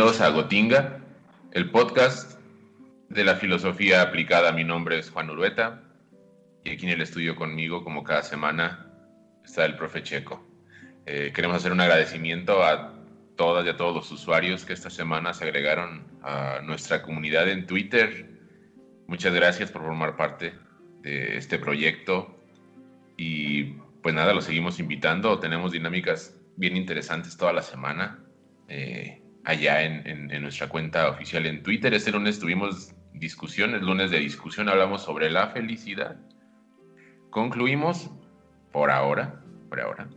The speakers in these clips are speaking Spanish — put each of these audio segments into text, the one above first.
Bienvenidos a Gotinga, el podcast de la filosofía aplicada. Mi nombre es Juan Urueta y aquí en el estudio conmigo, como cada semana, está el profe Checo. Eh, queremos hacer un agradecimiento a todas y a todos los usuarios que esta semana se agregaron a nuestra comunidad en Twitter. Muchas gracias por formar parte de este proyecto y pues nada, los seguimos invitando. Tenemos dinámicas bien interesantes toda la semana eh, allá en, nuestra cuenta oficial en Twitter. Este lunes tuvimos discusiones, lunes de discusión, hablamos sobre la felicidad. Concluimos, por ahora, por ahora,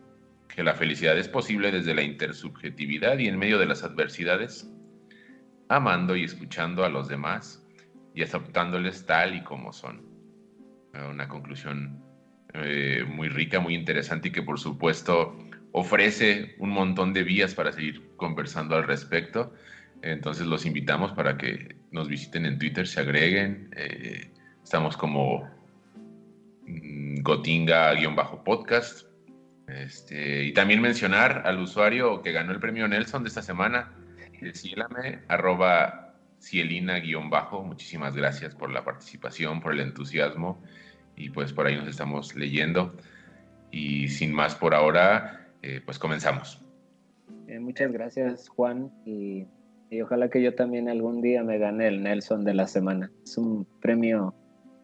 que la felicidad es posible desde la intersubjetividad y en medio de las adversidades, amando y escuchando a los demás y aceptándoles tal y como son. Una conclusión eh, muy rica, muy interesante y que por supuesto ofrece un montón de vías para seguir conversando al respecto. Entonces los invitamos para que nos visiten en Twitter, se agreguen. Eh, estamos como mm, Gotinga-podcast este, y también mencionar al usuario que ganó el premio Nelson de esta semana, Cielame, arroba cielina-bajo. Muchísimas gracias por la participación, por el entusiasmo y pues por ahí nos estamos leyendo. Y sin más por ahora, eh, pues comenzamos. Eh, muchas gracias Juan y, ojalá que yo también algún día me gane el Nelson de la semana. Es un premio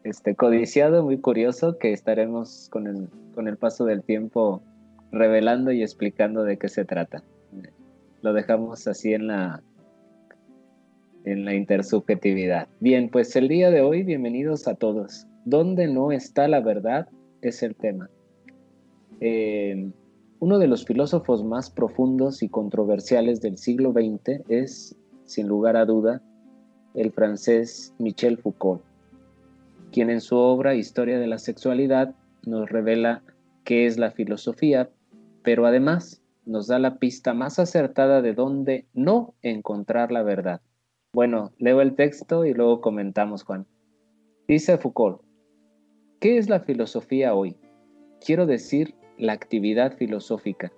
este, codiciado, muy curioso, que estaremos con el, con el paso del tiempo revelando y explicando de qué se trata. Lo dejamos así en la, en la intersubjetividad. Bien, pues el día de hoy, bienvenidos a todos. ¿Dónde no está la verdad? Es el tema. Eh, uno de los filósofos más profundos y controversiales del siglo XX es, sin lugar a duda, el francés Michel Foucault, quien en su obra Historia de la Sexualidad nos revela qué es la filosofía, pero además nos da la pista más acertada de dónde no encontrar la verdad. Bueno, leo el texto y luego comentamos, Juan. Dice Foucault, ¿qué es la filosofía hoy? Quiero decir la actividad filosófica,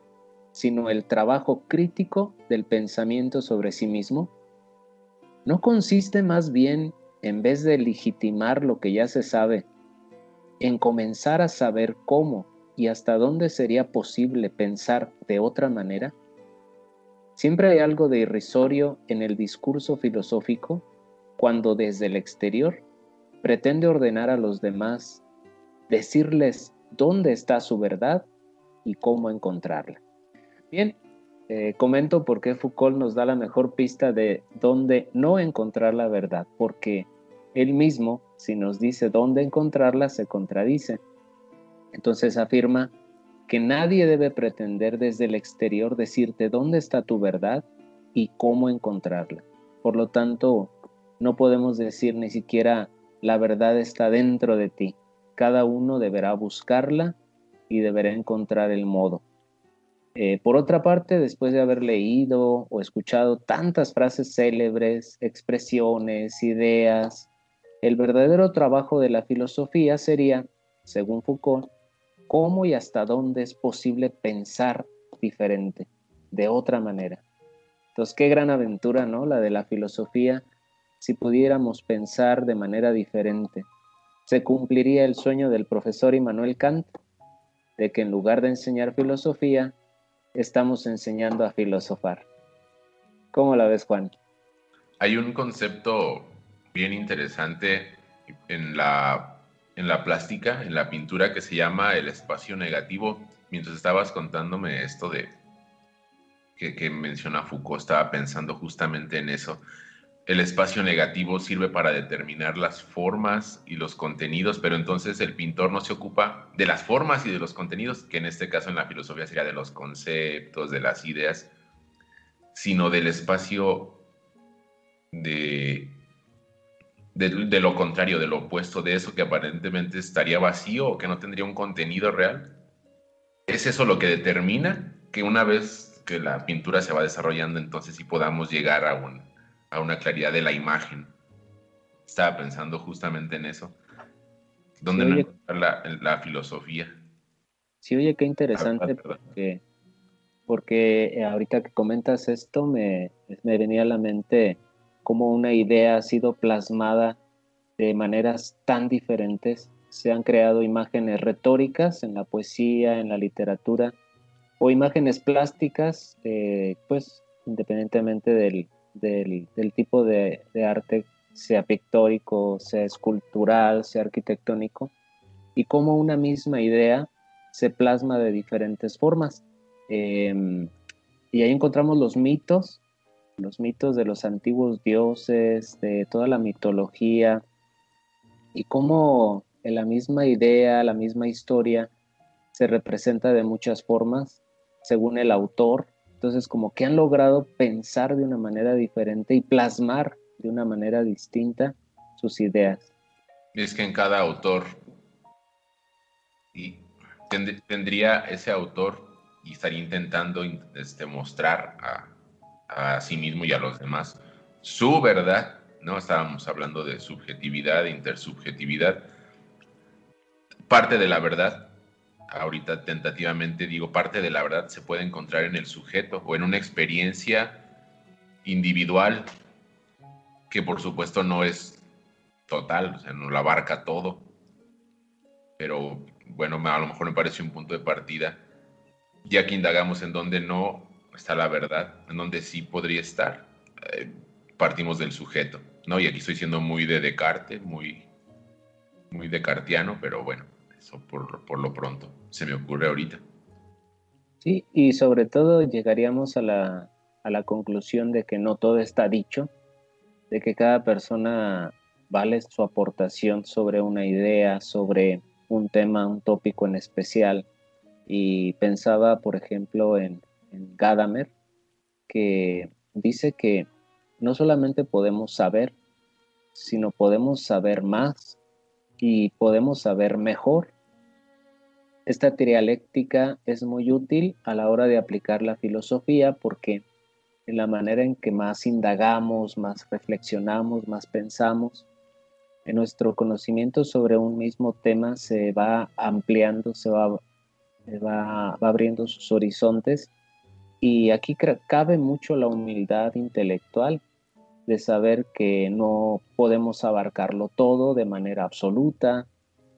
sino el trabajo crítico del pensamiento sobre sí mismo. ¿No consiste más bien, en vez de legitimar lo que ya se sabe, en comenzar a saber cómo y hasta dónde sería posible pensar de otra manera? Siempre hay algo de irrisorio en el discurso filosófico cuando desde el exterior pretende ordenar a los demás, decirles dónde está su verdad y cómo encontrarla. Bien, eh, comento por qué Foucault nos da la mejor pista de dónde no encontrar la verdad, porque él mismo, si nos dice dónde encontrarla, se contradice. Entonces afirma que nadie debe pretender desde el exterior decirte dónde está tu verdad y cómo encontrarla. Por lo tanto, no podemos decir ni siquiera la verdad está dentro de ti. Cada uno deberá buscarla y deberá encontrar el modo. Eh, por otra parte, después de haber leído o escuchado tantas frases célebres, expresiones, ideas, el verdadero trabajo de la filosofía sería, según Foucault, cómo y hasta dónde es posible pensar diferente, de otra manera. Entonces, qué gran aventura, ¿no? La de la filosofía, si pudiéramos pensar de manera diferente. Se cumpliría el sueño del profesor Immanuel Kant de que en lugar de enseñar filosofía, estamos enseñando a filosofar. ¿Cómo la ves, Juan? Hay un concepto bien interesante en la en la plástica, en la pintura, que se llama el espacio negativo. Mientras estabas contándome esto de que, que menciona Foucault, estaba pensando justamente en eso. El espacio negativo sirve para determinar las formas y los contenidos, pero entonces el pintor no se ocupa de las formas y de los contenidos, que en este caso en la filosofía sería de los conceptos, de las ideas, sino del espacio de de, lo contrario, de lo opuesto, de eso que aparentemente estaría vacío o que no tendría un contenido real. Es eso lo que determina que una vez que la pintura se va desarrollando, entonces sí podamos llegar a, un, a una claridad de la imagen. Estaba pensando justamente en eso. ¿Dónde no la, la, filosofía? Sí, oye, qué interesante, porque porque eh, ahorita que comentas esto me, me venía a la mente cómo una idea ha sido plasmada de maneras tan diferentes. Se han creado imágenes retóricas en la poesía, en la literatura, o imágenes plásticas, eh, pues independientemente del, del, tipo de, arte, sea pictórico, sea escultural, sea arquitectónico, y cómo una misma idea se plasma de diferentes formas. Em, y ahí encontramos los mitos, los mitos de los antiguos dioses, de toda la mitología, y cómo en la misma idea, la misma historia, se representa de muchas formas según el autor. Entonces, como que han logrado pensar de una manera diferente y plasmar de una manera distinta sus ideas. Es que en cada autor y tendría ese autor y estaría intentando este, mostrar a, a sí mismo y a los demás su verdad, ¿no? Estábamos hablando de subjetividad, intersubjetividad. Parte de la verdad, ahorita tentativamente digo, parte de la verdad se puede encontrar en el sujeto o en una experiencia individual que por supuesto no es total, o sea, no lo abarca todo. Pero bueno, a lo mejor me parece un punto de partida, ya que indagamos en donde no está la verdad, en donde sí podría estar. Eh, partimos del sujeto, ¿no? Y aquí estoy siendo muy de Descartes, muy, muy descartiano, pero bueno, por, por lo pronto se me ocurre ahorita. Sí, y sobre todo llegaríamos a la, a la conclusión de que no todo está dicho, de que cada persona vale su aportación sobre una idea, sobre un tema, un tópico en especial. Y pensaba, por ejemplo, en, en Gadamer, que dice que no solamente podemos saber, sino podemos saber más y podemos saber mejor. Esta dialéctica es muy útil a la hora de aplicar la filosofía porque en la manera en que más indagamos, más reflexionamos, más pensamos, en nuestro conocimiento sobre un mismo tema se va ampliando, se va, va, va abriendo sus horizontes. Y aquí cabe mucho la humildad intelectual de saber que no podemos abarcarlo todo de manera absoluta,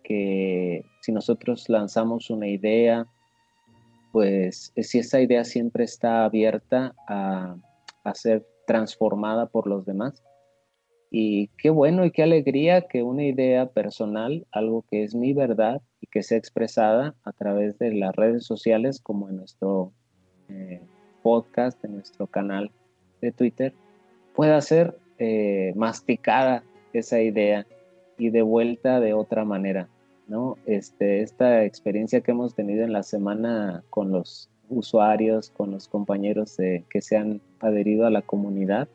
que si nosotros lanzamos una idea, pues si esa idea siempre está abierta a, a ser transformada por los demás. Y qué bueno y qué alegría que una idea personal, algo que es mi verdad y que sea expresada a través de las redes sociales como en nuestro eh, podcast, en nuestro canal de Twitter, pueda ser eh, masticada esa idea y de vuelta de otra manera, ¿no? Este, esta experiencia que hemos tenido en la semana con los usuarios, con los compañeros que se han adherido a la comunidad,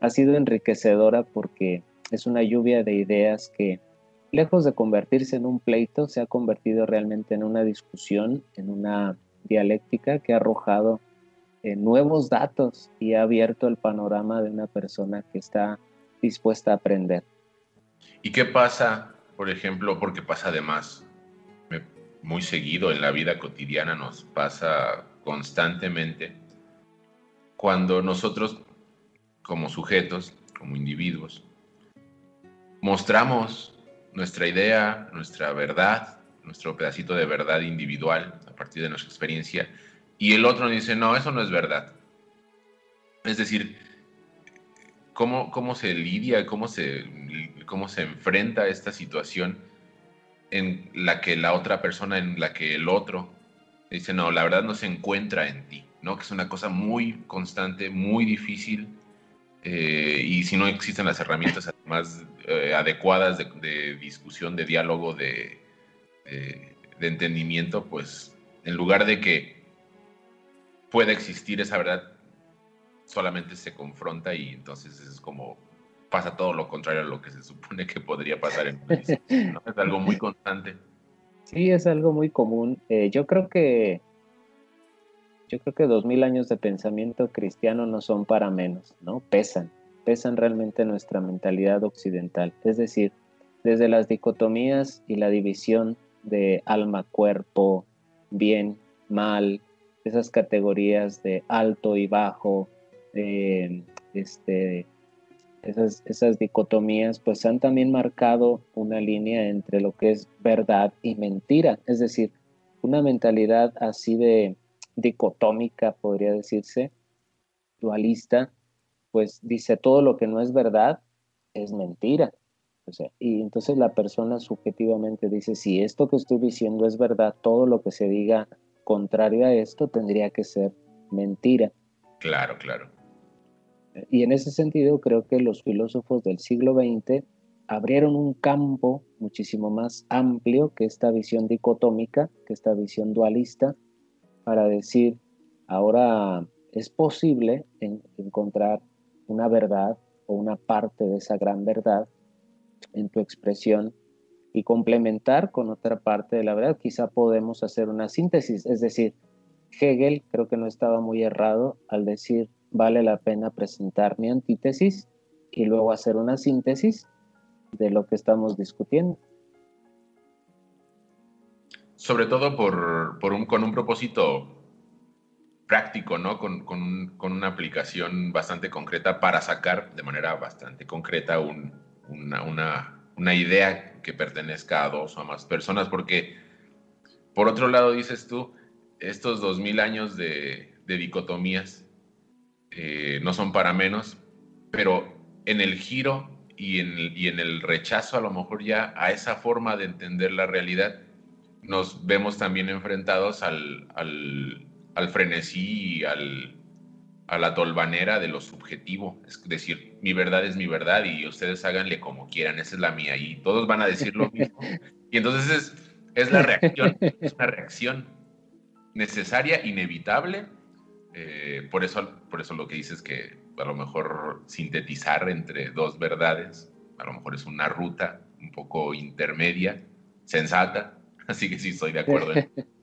ha sido enriquecedora porque es una lluvia de ideas que, lejos de convertirse en un pleito, se ha convertido realmente en una discusión, en una dialéctica que ha arrojado eh, nuevos datos y ha abierto el panorama de una persona que está dispuesta a aprender. ¿Y qué pasa, por ejemplo, porque pasa además muy seguido en la vida cotidiana, nos pasa constantemente, cuando nosotros como sujetos, como individuos, mostramos nuestra idea, nuestra verdad, nuestro pedacito de verdad individual a partir de nuestra experiencia, y el otro dice, no, eso no es verdad. Es decir, ¿cómo, cómo se lidia, cómo se, cómo se enfrenta a esta situación en la que la otra persona, en la que el otro dice, no, la verdad no se encuentra en ti, ¿no? Que es una cosa muy constante, muy difícil, eh, y si no existen las herramientas además eh, adecuadas de, discusión, de diálogo, de, de entendimiento, pues en lugar de que pueda existir esa verdad, solamente se confronta y entonces es como pasa todo lo contrario a lo que se supone que podría pasar en ¿no? Es algo muy constante. Sí, es algo muy común. Eh, yo creo que yo creo que dos mil años de pensamiento cristiano no son para menos, ¿no? Pesan, pesan realmente nuestra mentalidad occidental. Es decir, desde las dicotomías y la división de alma, cuerpo, bien, mal, esas categorías de alto y bajo, este, esas, esas dicotomías, pues han también marcado una línea entre lo que es verdad y mentira, es decir, una mentalidad así de dicotómica, podría decirse, dualista, pues dice todo lo que no es verdad es mentira. O sea, y entonces la persona subjetivamente dice, si esto que estoy diciendo es verdad, todo lo que se diga contrario a esto tendría que ser mentira. Claro, claro. Y en ese sentido creo que los filósofos del siglo XX abrieron un campo muchísimo más amplio que esta visión dicotómica, que esta visión dualista, para decir, ahora es posible encontrar una verdad o una parte de esa gran verdad en tu expresión y complementar con otra parte de la verdad. Quizá podemos hacer una síntesis, es decir, Hegel creo que no estaba muy errado al decir vale la pena presentar mi antítesis y luego hacer una síntesis de lo que estamos discutiendo. Sobre todo por, un, con un propósito práctico, ¿no? Con, una aplicación bastante concreta para sacar de manera bastante concreta una, idea que pertenezca a dos o más personas, porque por otro lado dices tú, estos dos mil años de, dicotomías eh, no son para menos, pero en el giro y en, el rechazo a lo mejor ya a esa forma de entender la realidad, nos vemos también enfrentados al al frenesí y al, a la tolvanera de lo subjetivo. Es decir, mi verdad es mi verdad y ustedes háganle como quieran, esa es la mía. Y todos van a decir lo mismo. Y entonces es, es la reacción, es una reacción necesaria, inevitable. Eh, por, eso, por eso lo que dices que a lo mejor sintetizar entre dos verdades, a lo mejor es una ruta un poco intermedia, sensata. Así que sí, estoy de acuerdo.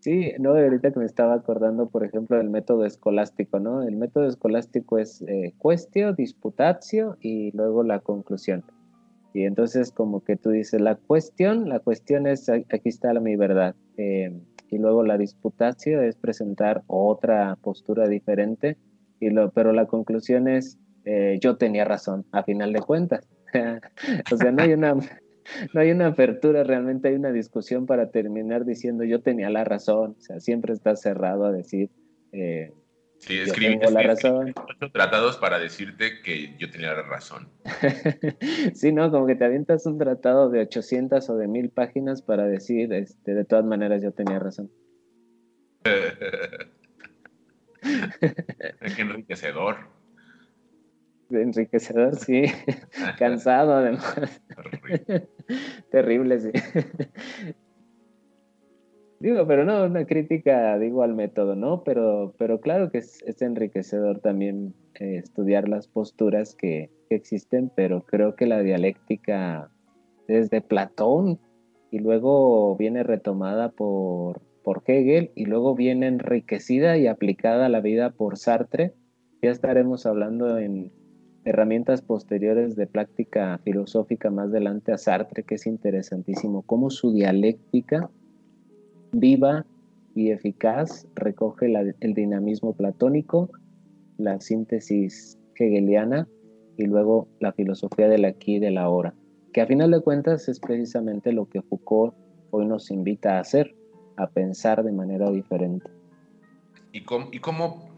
Sí, no, ahorita que me estaba acordando, por ejemplo, del método escolástico, ¿no? El método escolástico es eh, cuestio, disputatio y luego la conclusión. Y entonces como que tú dices, la cuestión, la cuestión es, aquí está mi verdad. Eh, y luego la disputatio es presentar otra postura diferente, y lo, pero la conclusión es, eh, yo tenía razón, a final de cuentas. o sea, no hay una no hay una apertura, realmente hay una discusión para terminar diciendo yo tenía la razón, o sea, siempre está cerrado a decir... Eh, sí, escribí, la razón. tratados para decirte que yo tenía la razón. sí, no, como que te avientas un tratado de 800 o de 1000 páginas para decir, este, de todas maneras yo tenía razón. Qué enriquecedor enriquecedor, sí. Cansado, además. Terrible, sí. Digo, pero no, una crítica, digo, al método, ¿no? Pero, pero claro que es, enriquecedor también eh, estudiar las posturas que, existen, pero creo que la dialéctica desde Platón y luego viene retomada por, por Hegel y luego viene enriquecida y aplicada a la vida por Sartre. Ya estaremos hablando en, herramientas posteriores de práctica filosófica más adelante a Sartre, que es interesantísimo, cómo su dialéctica viva y eficaz recoge el dinamismo platónico, la síntesis hegeliana y luego la filosofía del aquí y del ahora, que a final de cuentas es precisamente lo que Foucault hoy nos invita a hacer, a pensar de manera diferente. ¿Y cómo,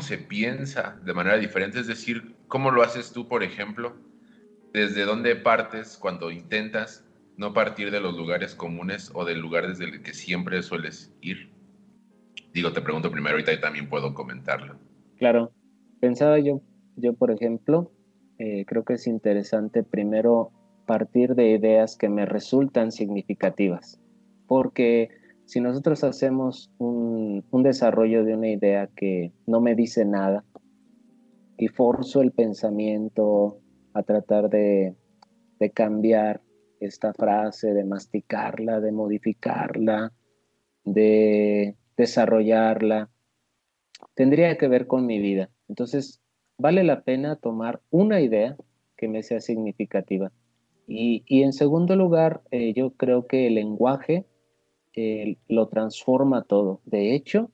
se piensa de manera diferente? Es decir, ¿Cómo lo haces tú, por ejemplo? ¿Desde dónde partes cuando intentas no partir de los lugares comunes o del lugar desde el que siempre sueles ir? Digo, te pregunto primero, ahorita y también puedo comentarlo. Claro, pensaba yo, yo por ejemplo, eh, creo que es interesante primero partir de ideas que me resultan significativas, porque si nosotros hacemos un, un desarrollo de una idea que no me dice nada, y forzo el pensamiento a tratar de, cambiar esta frase, de masticarla, de modificarla, de desarrollarla, tendría que ver con mi vida. Entonces, vale la pena tomar una idea que me sea significativa. Y, en segundo lugar, eh, yo creo que el lenguaje eh, lo transforma todo. De hecho,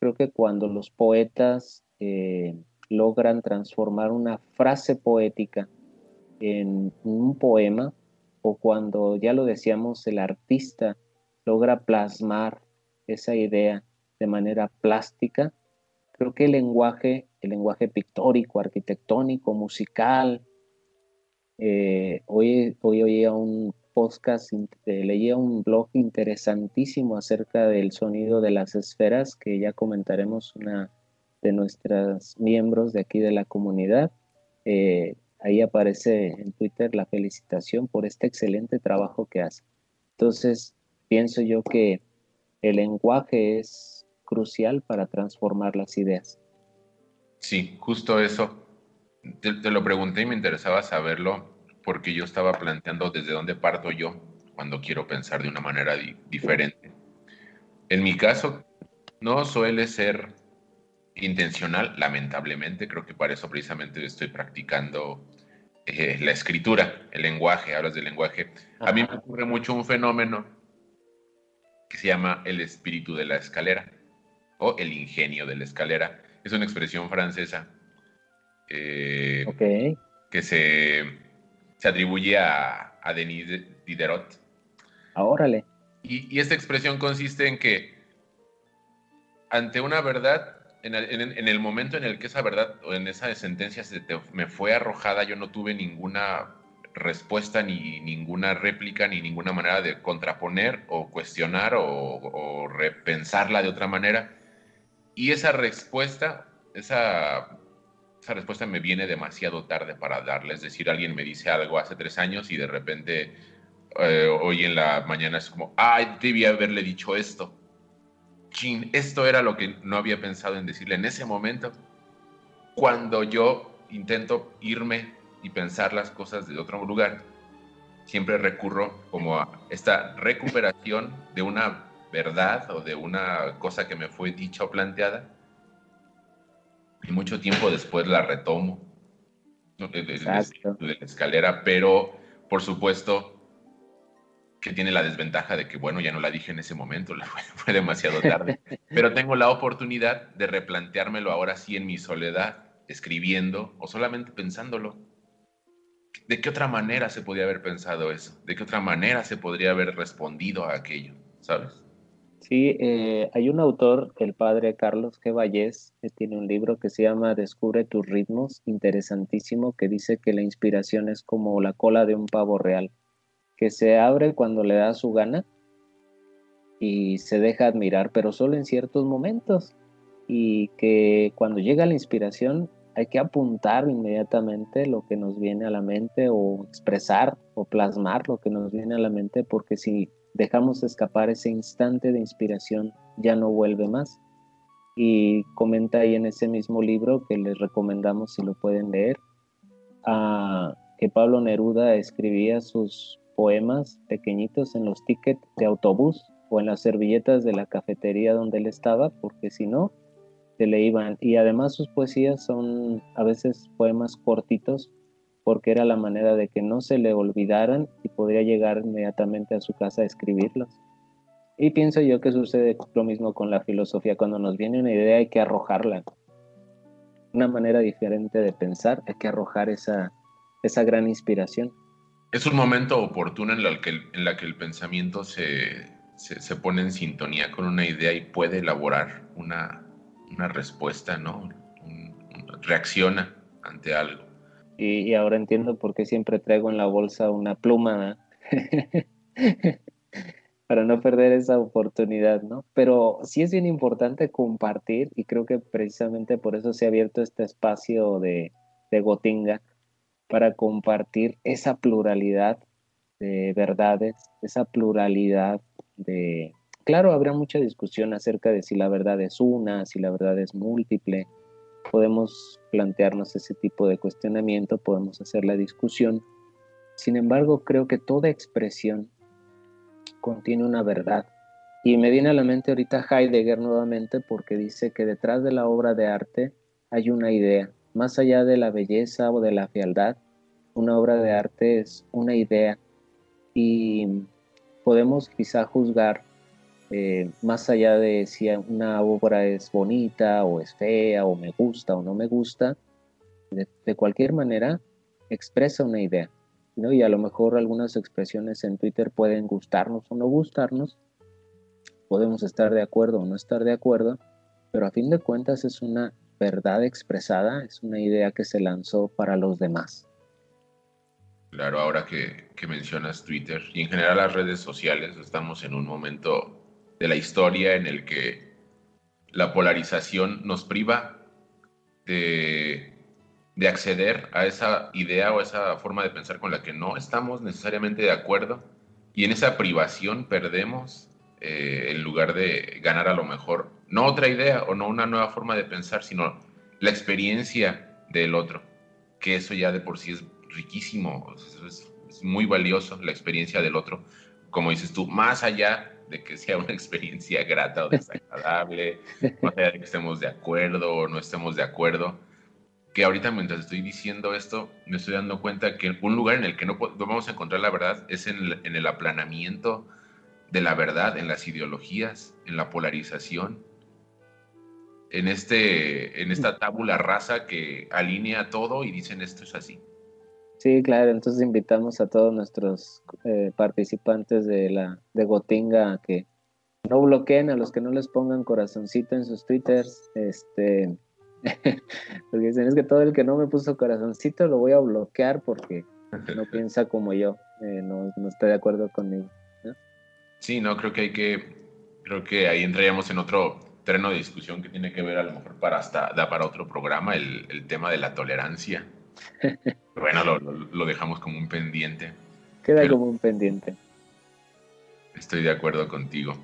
creo que cuando los poetas eh, logran transformar una frase poética en un poema, o cuando, ya lo decíamos, el artista logra plasmar esa idea de manera plástica, creo que el lenguaje, el lenguaje pictórico, arquitectónico, musical, eh, hoy, hoy oía un podcast, leía un blog interesantísimo acerca del sonido de las esferas, que ya comentaremos una de nuestras miembros de aquí de la comunidad. Eh, ahí aparece en Twitter la felicitación por este excelente trabajo que hace. Entonces, pienso yo que el lenguaje es crucial para transformar las ideas. Sí, justo eso. Te, lo pregunté y me interesaba saberlo porque yo estaba planteando desde dónde parto yo cuando quiero pensar de una manera diferente. En mi caso, no suele ser intencional, lamentablemente, creo que para eso precisamente estoy practicando eh, la escritura, el lenguaje, hablas del lenguaje. A mí me ocurre mucho un fenómeno que se llama el espíritu de la escalera o el ingenio de la escalera. Es una expresión francesa eh, que se, se, atribuye a, a Denis Diderot. Ah, y, y esta expresión consiste en que ante una verdad en el, momento en el que esa verdad o en esa sentencia se me fue arrojada, yo no tuve ninguna respuesta, ni ninguna réplica, ni ninguna manera de contraponer o cuestionar o, repensarla de otra manera. Y esa respuesta, esa, esa respuesta me viene demasiado tarde para darle. Es decir, alguien me dice algo hace tres años y de repente eh, hoy en la mañana es como, ay, debía haberle dicho esto esto era lo que no había pensado en decirle en ese momento. Cuando yo intento irme y pensar las cosas de otro lugar, siempre recurro como a esta recuperación de una verdad o de una cosa que me fue dicha o planteada. Y mucho tiempo después la retomo de, de la escalera, pero por supuesto que tiene la desventaja de que, bueno, ya no la dije en ese momento, fue, demasiado tarde, pero tengo la oportunidad de replanteármelo ahora sí en mi soledad, escribiendo o solamente pensándolo. ¿De qué otra manera se podría haber pensado eso? ¿De qué otra manera se podría haber respondido a aquello? ¿Sabes? Sí, eh, hay un autor, el padre Carlos G. Vallés, que tiene un libro que se llama Descubre tus ritmos, interesantísimo, que dice que la inspiración es como la cola de un pavo real que se abre cuando le da su gana y se deja admirar, pero solo en ciertos momentos. Y que cuando llega la inspiración hay que apuntar inmediatamente lo que nos viene a la mente o expresar o plasmar lo que nos viene a la mente, porque si dejamos escapar ese instante de inspiración ya no vuelve más. Y comenta ahí en ese mismo libro que les recomendamos si lo pueden leer, a, que Pablo Neruda escribía sus poemas pequeñitos en los tickets de autobús o en las servilletas de la cafetería donde él estaba, porque si no, se le iban. Y además sus poesías son a veces poemas cortitos, porque era la manera de que no se le olvidaran y podría llegar inmediatamente a su casa a escribirlos. Y pienso yo que sucede lo mismo con la filosofía. Cuando nos viene una idea hay que arrojarla. Una manera diferente de pensar, hay que arrojar esa, esa gran inspiración es un momento oportuno en la que el, en la que el pensamiento se, se, pone en sintonía con una idea y puede elaborar una, una respuesta, ¿no? reacciona ante algo. Y, ahora entiendo por qué siempre traigo en la bolsa una pluma, para no perder esa oportunidad, ¿no? Pero sí es bien importante compartir y creo que precisamente por eso se ha abierto este espacio de, de Gotinga, para compartir esa pluralidad de verdades, esa pluralidad de... Claro, habrá mucha discusión acerca de si la verdad es una, si la verdad es múltiple. Podemos plantearnos ese tipo de cuestionamiento, podemos hacer la discusión. Sin embargo, creo que toda expresión contiene una verdad. Y me viene a la mente ahorita Heidegger nuevamente porque dice que detrás de la obra de arte hay una idea, más allá de la belleza o de la fealdad, una obra de arte es una idea y podemos quizá juzgar eh, más allá de si una obra es bonita o es fea o me gusta o no me gusta, de, cualquier manera expresa una idea. ¿no? Y a lo mejor algunas expresiones en Twitter pueden gustarnos o no gustarnos, podemos estar de acuerdo o no estar de acuerdo, pero a fin de cuentas es una verdad expresada, es una idea que se lanzó para los demás. Claro, ahora que, mencionas Twitter y en general las redes sociales, estamos en un momento de la historia en el que la polarización nos priva de, acceder a esa idea o esa forma de pensar con la que no estamos necesariamente de acuerdo. Y en esa privación perdemos eh, en lugar de ganar a lo mejor no otra idea o no una nueva forma de pensar, sino la experiencia del otro, que eso ya de por sí es riquísimo, es, es muy valioso la experiencia del otro, como dices tú, más allá de que sea una experiencia grata o desagradable, no sea de que estemos de acuerdo o no estemos de acuerdo. Que ahorita mientras estoy diciendo esto, me estoy dando cuenta que un lugar en el que no, vamos a encontrar la verdad es en el, en el aplanamiento de la verdad, en las ideologías, en la polarización, en, este, en esta tábula rasa que alinea todo y dicen esto es así. Sí, claro, entonces invitamos a todos nuestros eh, participantes de la de Gotinga a que no bloqueen a los que no les pongan corazoncito en sus twitters, este porque dicen es que todo el que no me puso corazoncito lo voy a bloquear porque no piensa como yo, eh, no, está de acuerdo conmigo. Sí, no, creo que hay que, creo que ahí entraríamos en otro terreno de discusión que tiene que ver a lo mejor para hasta, da para otro programa, el, el tema de la tolerancia. bueno, lo, dejamos como un pendiente. Queda como un pendiente. Estoy de acuerdo contigo.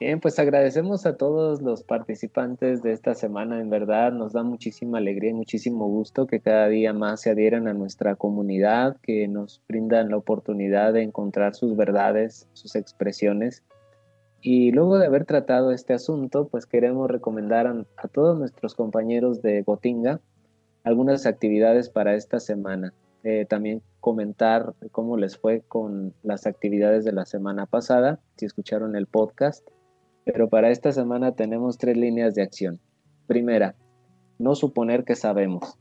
Bien, pues agradecemos a todos los participantes de esta semana. En verdad, nos da muchísima alegría y muchísimo gusto que cada día más se adhieran a nuestra comunidad, que nos brindan la oportunidad de encontrar sus verdades, sus expresiones. Y luego de haber tratado este asunto, pues queremos recomendar a todos nuestros compañeros de Gotinga algunas actividades para esta semana. Eh, también comentar cómo les fue con las actividades de la semana pasada, si escucharon el podcast. Pero para esta semana tenemos tres líneas de acción. Primera, no suponer que sabemos.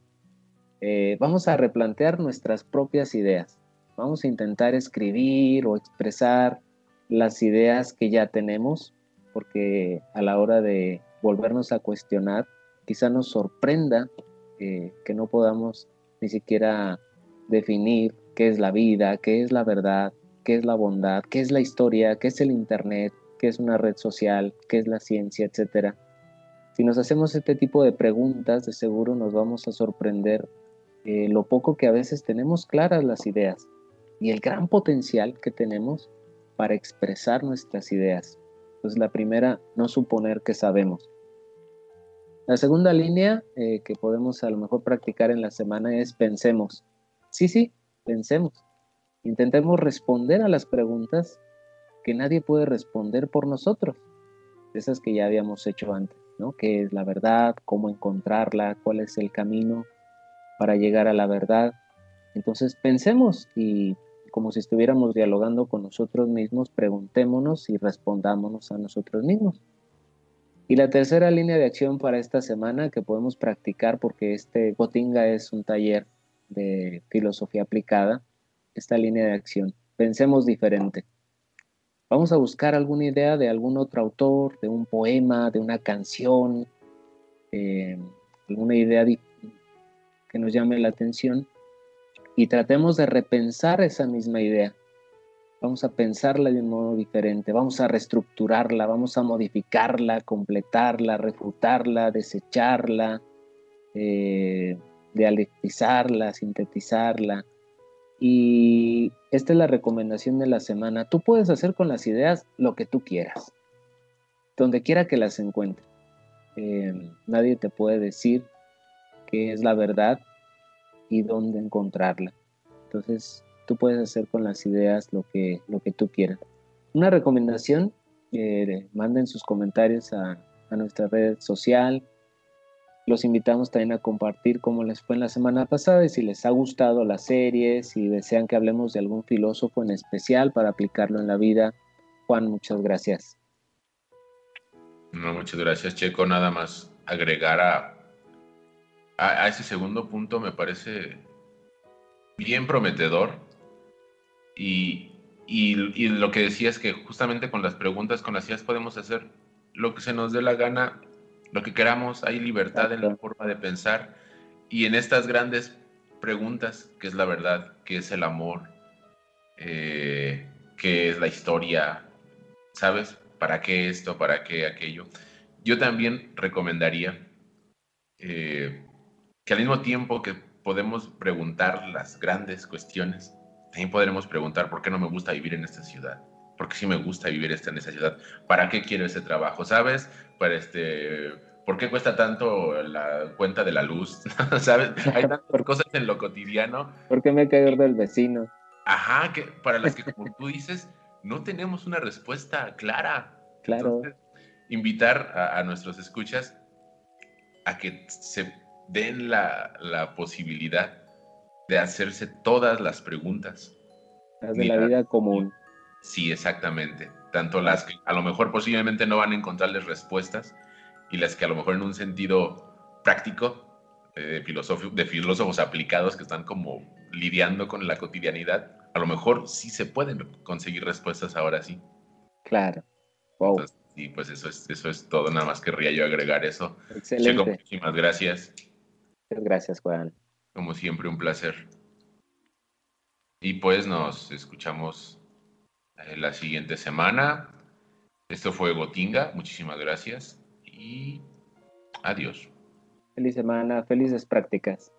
Eh, vamos a replantear nuestras propias ideas. Vamos a intentar escribir o expresar las ideas que ya tenemos, porque a la hora de volvernos a cuestionar, quizá nos sorprenda que no podamos ni siquiera definir qué es la vida, qué es la verdad, qué es la bondad, qué es la historia, qué es el Internet, qué es una red social, qué es la ciencia, etc. Si nos hacemos este tipo de preguntas, de seguro nos vamos a sorprender eh, lo poco que a veces tenemos claras las ideas y el gran potencial que tenemos para expresar nuestras ideas. Pues la primera, no suponer que sabemos. La segunda línea eh, que podemos a lo mejor practicar en la semana es pensemos. Sí, sí, pensemos. Intentemos responder a las preguntas que nadie puede responder por nosotros. Esas que ya habíamos hecho antes, ¿no? ¿Qué es la verdad? ¿Cómo encontrarla? ¿Cuál es el camino para llegar a la verdad? Entonces pensemos y como si estuviéramos dialogando con nosotros mismos, preguntémonos y respondámonos a nosotros mismos. Y la tercera línea de acción para esta semana que podemos practicar, porque este Gotinga es un taller de filosofía aplicada, esta línea de acción. Pensemos diferente. Vamos a buscar alguna idea de algún otro autor, de un poema, de una canción, eh, alguna idea que nos llame la atención y tratemos de repensar esa misma idea vamos a pensarla de un modo diferente, vamos a reestructurarla, vamos a modificarla, completarla, refutarla, desecharla, eh, dialectizarla, sintetizarla. Y esta es la recomendación de la semana. Tú puedes hacer con las ideas lo que tú quieras, donde quiera que las encuentres. Eh, nadie te puede decir qué es la verdad y dónde encontrarla. Entonces, tú puedes hacer con las ideas lo que, lo que tú quieras. Una recomendación, eh, manden sus comentarios a, a nuestra red social. Los invitamos también a compartir cómo les fue en la semana pasada y si les ha gustado la serie, si desean que hablemos de algún filósofo en especial para aplicarlo en la vida. Juan, muchas gracias. No, muchas gracias, Checo. Nada más agregar a, a, ese segundo punto me parece bien prometedor. Y, y, lo que decía es que justamente con las preguntas, con las ideas podemos hacer lo que se nos dé la gana, lo que queramos, hay libertad en la forma de pensar. Y en estas grandes preguntas, ¿qué es la verdad? ¿Qué es el amor? Eh, ¿Qué es la historia? ¿Sabes? ¿Para qué esto? ¿Para qué aquello? Yo también recomendaría eh, que al mismo tiempo que podemos preguntar las grandes cuestiones, también podremos preguntar por qué no me gusta vivir en esta ciudad, por qué sí me gusta vivir en esta ciudad, para qué quiero ese trabajo, ¿sabes? Para este, ¿por qué cuesta tanto la cuenta de la luz? ¿Sabes? Hay tantas cosas en lo cotidiano. ¿Por qué me cae del vecino? Ajá, que para las que como tú dices, no tenemos una respuesta clara. Claro. invitar a, nuestros escuchas a que se den la, posibilidad de hacerse todas las preguntas. Las de la vida común. Sí, exactamente. Tanto las que a lo mejor posiblemente no van a encontrarles respuestas y las que a lo mejor en un sentido práctico, eh, de, de filósofos aplicados que están como lidiando con la cotidianidad, a lo mejor sí se pueden conseguir respuestas ahora sí. Claro. Wow. y pues eso es, eso es todo, nada más querría yo agregar eso. Excelente. muchísimas gracias. Muchas gracias, Juan. Como siempre, un placer. Y pues nos escuchamos eh, la siguiente semana. Esto fue Gotinga, muchísimas gracias y adiós. Feliz semana, felices prácticas.